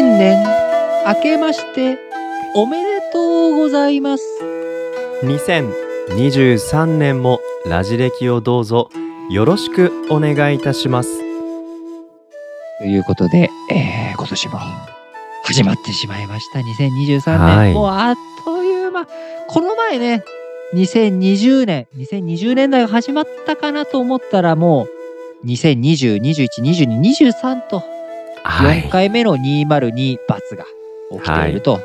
新年。明けましておめでとうございます。2023年もラジ歴をどうぞよろしくお願いいたします。ということで、えー、今年も始まってしまいました。2023年、はい。もうあっという間。この前ね2020年。2020年代が始まったかなと思ったらもう2020212223と4回目の202罰が起きていると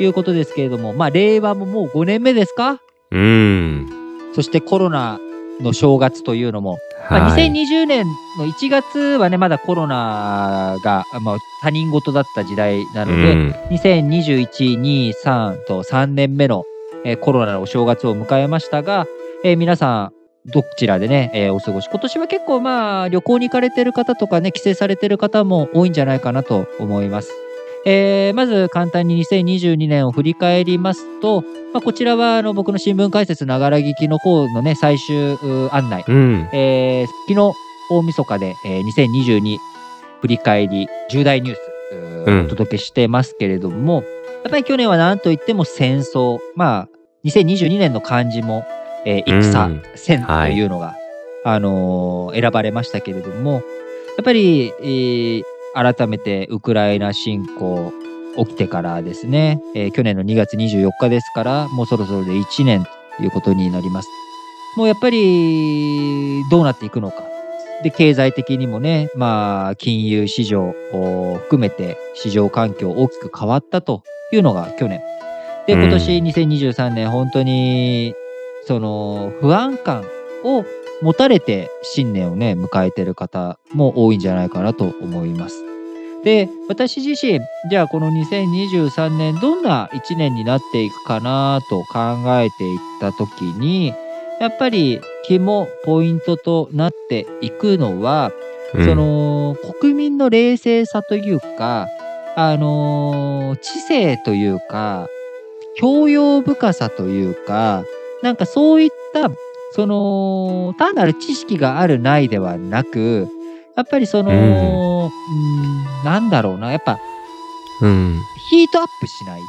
い。うことですけれども、まあ令和ももう5年目ですか？うーん。そしてコロナの正月というのも、まあ、はい。2020年の1月はねまだコロナが、まあ、他人事だった時代なので、うん。202123と3年目の、えーコロナのお正月を迎えましたが、えー皆さんどちらでね、えーお過ごし。今年は結構まあ旅行に行かれてる方とかね帰省されてる方も多いんじゃないかなと思います。えーまず簡単に2022年を振り返りますと、まあ、こちらはあの僕の新聞解説ながら聞きの方のね最終う案内、うん。えー昨日大晦日で、えー2022振り返り重大ニュースお届けしてますけれども、やっぱり去年は何といっても戦争。まあ2022年の漢字も、えー戦、うん戦とはいいうのが、あのー選ばれましたけれどもやっぱり、えー改めてウクライナ侵攻起きてからですね、えー去年の2月24日ですからもうそろそろで1年ということになります。もうやっぱりどうなっていくのか。で経済的にもね、まあ、金融市場を含めて市場環境大きく変わったというのが去年。でうん今年2023年本当にその不安感を持たれて新年をね迎えてる方も多いんじゃないかなと思います。で私自身じゃあこの2023年どんな1年になっていくかなと考えていった時にやっぱり肝ポイントとなっていくのは、うんその国民の冷静さというかあのー知性というか教養深さというかなんかそういったその単なる知識があるないではなくやっぱりその、うん、なんだろうなやっぱうん。ヒートアップしない。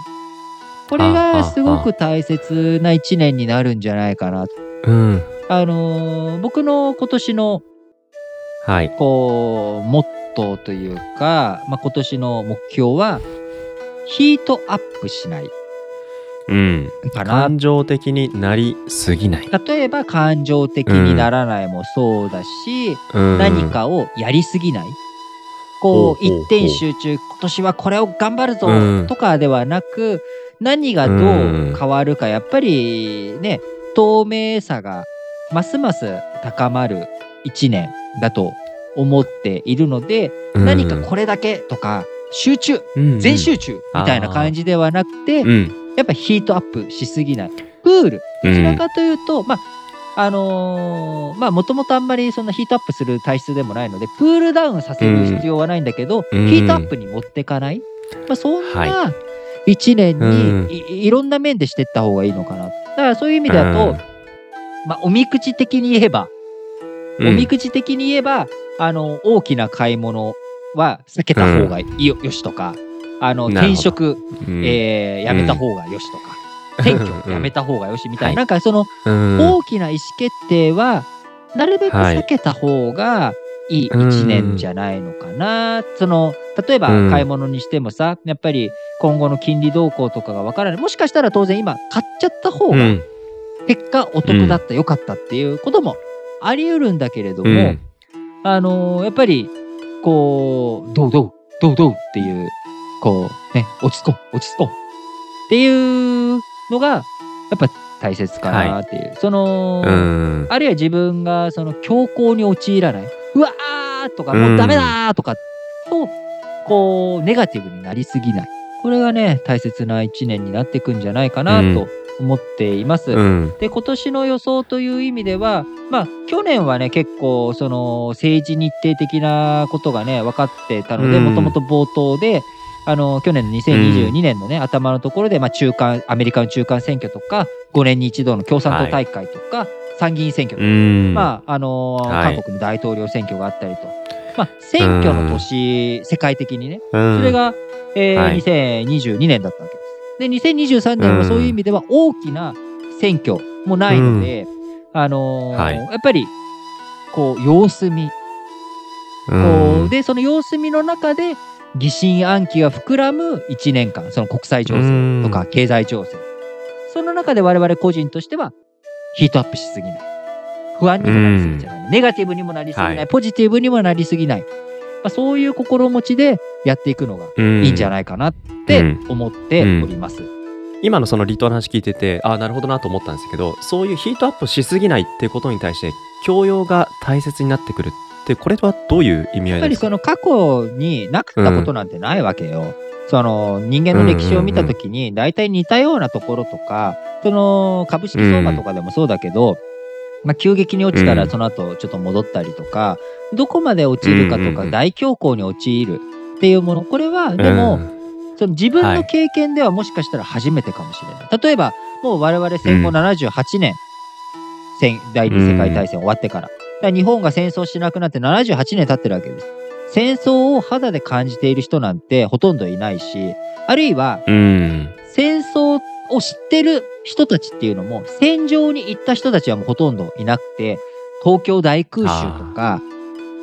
これがすごく大切な一年になるんじゃないかな。と。うん。あのー僕の今年のはい。こうモットーというか、まあ、今年の目標はヒートアップしないうん。かな。感情的になりすぎない。例えば感情的にならないもそうだし、うん。何かをやりすぎない。こう一点集中今年はこれを頑張るぞうん。とかではなく、何がどう変わるかやっぱりね透明さがますます高まる一年だと思っているので、うん。何かこれだけとか集中うん。全集中みたいな感じではなくて、うんやっぱヒートアップしすぎない。プール。どちらかというと、まああのーまあもともとあんまりそんなヒートアップする体質でもないのでプールダウンさせる必要はないんだけど、うん。ヒートアップに持ってかない、まあ、そんはな一年うん。にい,、いろんな面でしていった方がいいのかな。だからそういう意味だと、うん。まあ、おみくじ的に言えば、うん。おみくじ的に言えばあの大きな買い物は避けた方がいいよ,、よしとかあの転職、うん。えーやめた方がよしとか、転居やめた方がよしみたいな、はい。なんかそのうん。大きな意思決定はなるべく避けた方がいい一年じゃないのかな、その例えばうん。買い物にしてもさやっぱり今後の金利動向とかがわからない。もしかしたら当然今買っちゃった方がうん。結果お得だった、良かったっていうこともあり得るんだけれども、うん。あのーやっぱりこうどうどうどうどうっていうこうね落ち着こう落ち着こう。っていうのがやっぱ大切かなっていう、その、うん。あるいは自分がその強行に陥らない。うわーとかもうダメだーとかとこうネガティブになりすぎない。これがね大切な一年になっていくんじゃないかなと思っています。うん。で今年の予想という意味ではまあ去年はね結構その政治日程的なことがね分かってたのでうん。もともと冒頭であの去年の2022年のね、頭のところで、まあ、中間アメリカの中間選挙とか5年に一度の共産党大会とか、参議院選挙とか、うん。まああのーはい。韓国の大統領選挙があったりと。まあ、選挙の年、世界的にね。うん。それが、えーはい。2022年だったわけです。で、2023年はそういう意味では大きな選挙もないので、あのーはい。やっぱり、こう、様子見。こうん。うで、その様子見の中で、疑心暗鬼が膨らむ1年間、その国際情勢とか経済情勢。その中で我々個人としては、ヒートアップしすぎない。不安にもなりすぎじゃない。ネガティブにもなりすぎない。はいポジティブにもなりすぎない。まあ、そういう心持ちでやっていくのがうんいいんじゃないかなって思っております。今のその離島の話聞いててああなるほどなと思ったんですけどそういうヒートアップしすぎないっていうことに対して教養が大切になってくるってこれはどういう意味合やっぱりいですかその過去になかったことなんてないわけよ。その人間の歴史を見たときに大体似たようなところとか、その株式相場とかでもそうだけど、まあ、急激に落ちたうん。らその後ちょっと戻ったりとか、どこまで落ちるかとかうんうんうん大恐慌に陥るっていうもの、これはでも、うん。その自分のはい経験ではもしかしたら初めてかもしれない。例えば、もう我々戦後うん。78年、戦第二次世界大戦終わってから。日本が戦争しなくなって78年経ってるわけです。戦争を肌で感じている人なんてほとんどいないし、あるいはうん戦争を知ってる人たちっていうのも、戦場に行った人たちはもうほとんどいなくて、東京大空襲とか、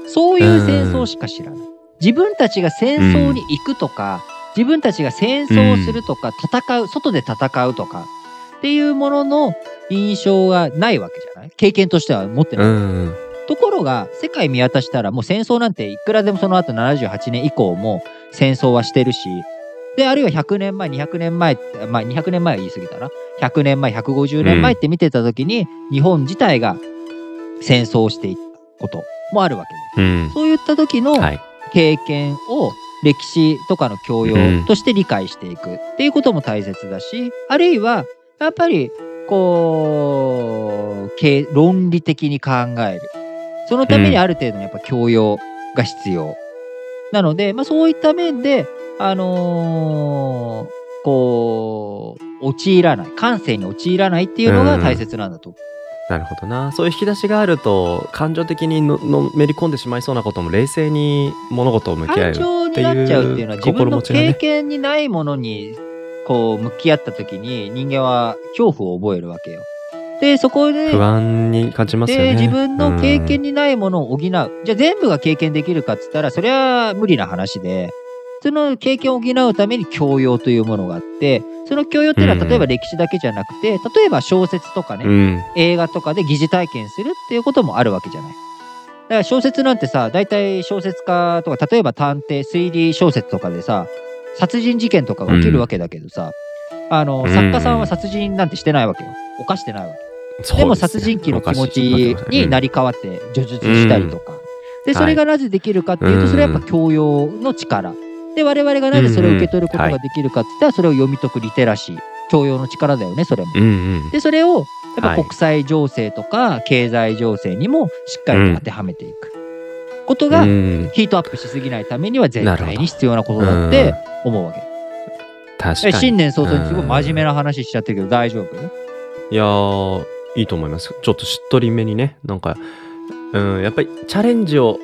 そういう戦争しか知らない。自分たちが戦争に行くとか、自分たちが戦争をするとか、戦う、外で戦うとか、っていうものの印象がないわけじゃない？経験としては持ってない。ろが、世界見渡したらもう戦争なんていくらでもその後78年以降も戦争はしてるし、で、あるいは100年前、200年前まあ200年前は言い過ぎたな。100年前、150年前って見てた時に、日本自体が戦争をしていったこともあるわけで。うんそういった時のはい経験を歴史とかの教養として理解していくっていうことも大切だし、あるいはやっぱりこう経論理的に考えるそのためにある程度のやっぱ教養が必要、なので、まあ、そういった面であのーこう陥らない感性に陥らないっていうのが大切なんだと、なるほどな。そういう引き出しがあると感情的にののめり込んでしまいそうなことも冷静に物事を向き合える感情になっちゃうっていうのは自分の経験にないものにこう向き合った時に人間は恐怖を覚えるわけよ。でそこで不安に感じますよね。で自分の経験ににないものを補う、じゃあ全部が経験できるかっつったらそれは無理な話でその経験を補うために教養というものがあってその教養っていうのうん。は例えば歴史だけじゃなくて例えば小説とかね、うん。映画とかで疑似体験するっていうこともあるわけじゃない。だから小説なんてさ、大体小説家とか、例えば探偵、推理小説とかでさ、殺人事件とかが起きるわけだけどさ、あの、うん。作家さんは殺人なんてしてないわけよ。犯してないわけ。そうでも殺人鬼の気持ちになり変わって叙述したりとか。で、はいそれがなぜできるかっていうと、うんそれはやっぱ教養の力。で、我々がなぜそれを受け取ることができるかって言ったら、それを読み解くリテラシー。教養の力だよね、それも。で、それを、やっぱはい。国際情勢とか経済情勢にもしっかりと当てはめていく。ことが、うん。ヒートアップしすぎないためには絶対に必要なことだって思うわけ。え確かに。新年早々にすごい真面目な話しちゃってるけど大丈夫？いやーいいと思います。ちょっとしっとりめにね。なんかうんやっぱりチャレンジを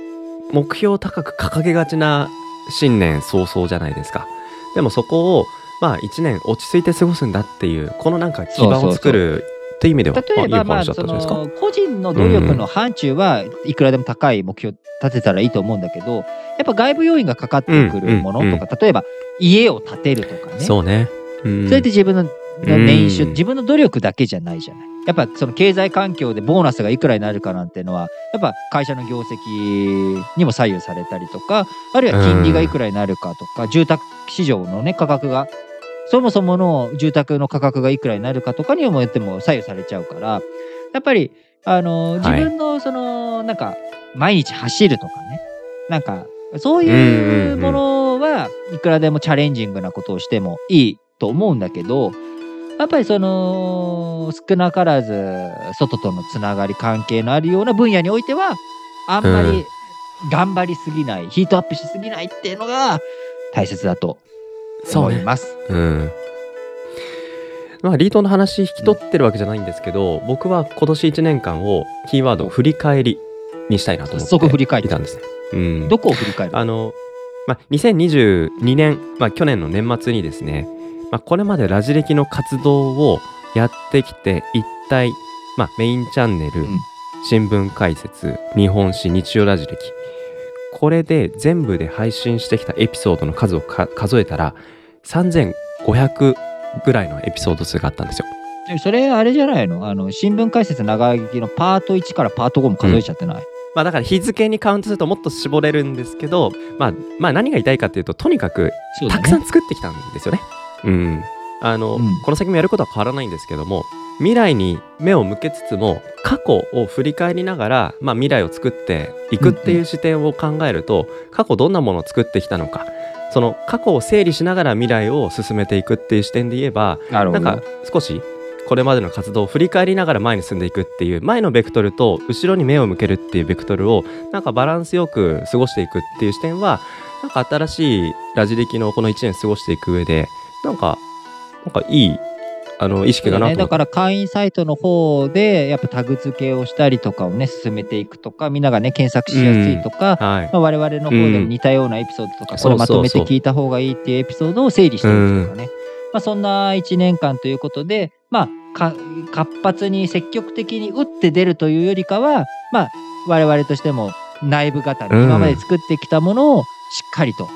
目標を高く掲げがちな新年早々じゃないですか。でもそこをまあ1年落ち着いて過ごすんだっていうこのなんか基盤を作るっていう意味では例えば、まあ、いい個人の努力の範疇はいくらでも高い目標立てたらいいと思うんだけど、やっぱ外部要因がかかってくるものとか、例えば家を建てるとかね。そうね。うん。それって自分のうん年収、自分の努力だけじゃないじゃない。やっぱその経済環境でボーナスがいくらになるかなんていうのは、やっぱ会社の業績にも左右されたりとか、あるいは金利がいくらになるかとか、住宅市場のね、価格が、そもそもの住宅の価格がいくらになるかとかにもよっても左右されちゃうから、やっぱり、あの、自分のその、なんか、毎日走るとかね、なんか、そういうものはいくらでもチャレンジングなことをしてもいいと思うんだけど、やっぱりその少なからず外とのつながり関係のあるような分野においてはあんまり頑張りすぎない、ヒートアップしすぎないっていうのが大切だと思います。うんまあリートの話引き取ってるわけじゃないんですけど、僕は今年1年間をキーワード振り返りにしたいなと思って早速振り返ったんですね。うん。どこを振り返るあの、まあ、2022年、まあ、去年の年末にですね、まあ、これまでラジ歴の活動をやってきて、一体、まあ、メインチャンネル、うん。新聞解説、日本史、日曜ラジ歴、これで全部で配信してきたエピソードの数をか数えたら、3500ぐらいのエピソード数があったんですよ。でそれあれじゃないの？あの新聞解説長聞きのパート1からパート5も数えちゃってない、まあだから日付にカウントするともっと絞れるんですけど、まあ、まあ何が言いたいかっていうと、とにかくたくさん作ってきたんですよね。うん。あの、うんこの先もやることは変わらないんですけども、未来に目を向けつつも、過去を振り返りながら、まあ未来を作っていくっていう視点を考えると、過去どんなものを作ってきたのか、その過去を整理しながら未来を進めていくっていう視点で言えば、なんか少しこれまでの活動を振り返りながら前に進んでいくっていう前のベクトルと後ろに目を向けるっていうベクトルをなんかバランスよく過ごしていくっていう視点はなんか新しいラジ歴のこの1年過ごしていく上でなんかなんかいいあの意識だなと思ってだから会員サイトの方でやっぱタグ付けをしたりとかをね進めていくとかみんながね検索しやすいとか、はい。まあ、我々の方でも似たようなエピソードとか、これまとめて聞いた方がいいっていうエピソードを整理していくとかね、まあ、そんな1年間ということで、まあ、か活発に積極的に打って出るというよりかは、まあ、我々としても内部型にうん。今まで作ってきたものをしっかりと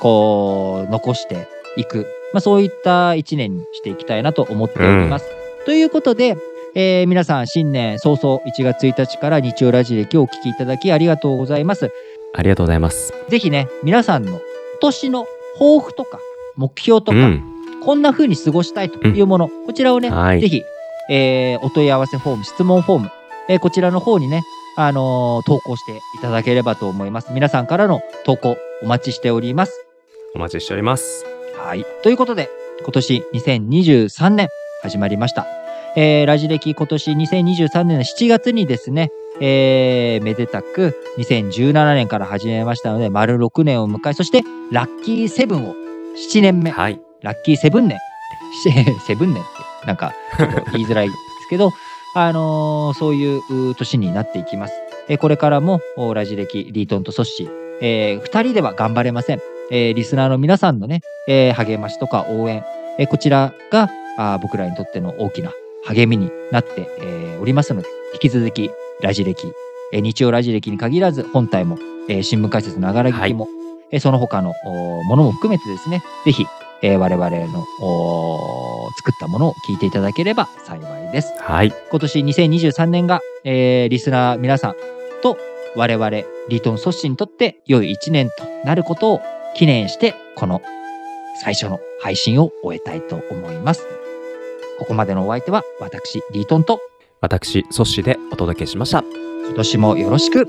こう残していく、まあ、そういった1年にしていきたいなと思っております。ということで、えー皆さん新年早々1月1日から日曜ラジ歴をお聞きいただきありがとうございます。ありがとうございます。ぜひね、皆さんの今年の抱負とか目標とか、うん、こんな風に過ごしたいというもの、こちらをね、はいぜひ、えーお問い合わせフォーム、質問フォーム、えーこちらの方にね、あのー投稿していただければと思います。皆さんからの投稿お待ちしております。お待ちしております。はい。ということで、今年2023年始まりました。えーラジ歴今年2023年の7月にですね、えーめでたく2017年から始めましたので、丸6年を迎え、そしてラッキーセブンを7年目、はい。ラッキーセブン年、し セブン年ってなんか言いづらいですけど、あのーそういうう年になっていきます。えーこれからもおラジ歴、リートンとソッシー、え2人では頑張れません。えーリスナーの皆さんのね、えー励ましとか応援、えーこちらがあー僕らにとっての大きな励みになって、えーおりますので、引き続きラジ歴、えー日曜ラジ歴に限らず本体も、えー新聞解説ながら聞きも、えーその他のおものも含めてですね、ぜひ、えー我々のお作ったものを聞いていただければ幸いです。はい。今年2023年が、えーリスナー皆さんと我々リートンソッシーにとって良い1年となることを記念してこの最初の配信を終えたいと思います。ここまでのお相手は私リートンと私、ソッシーでお届けしました。今年もよろしく。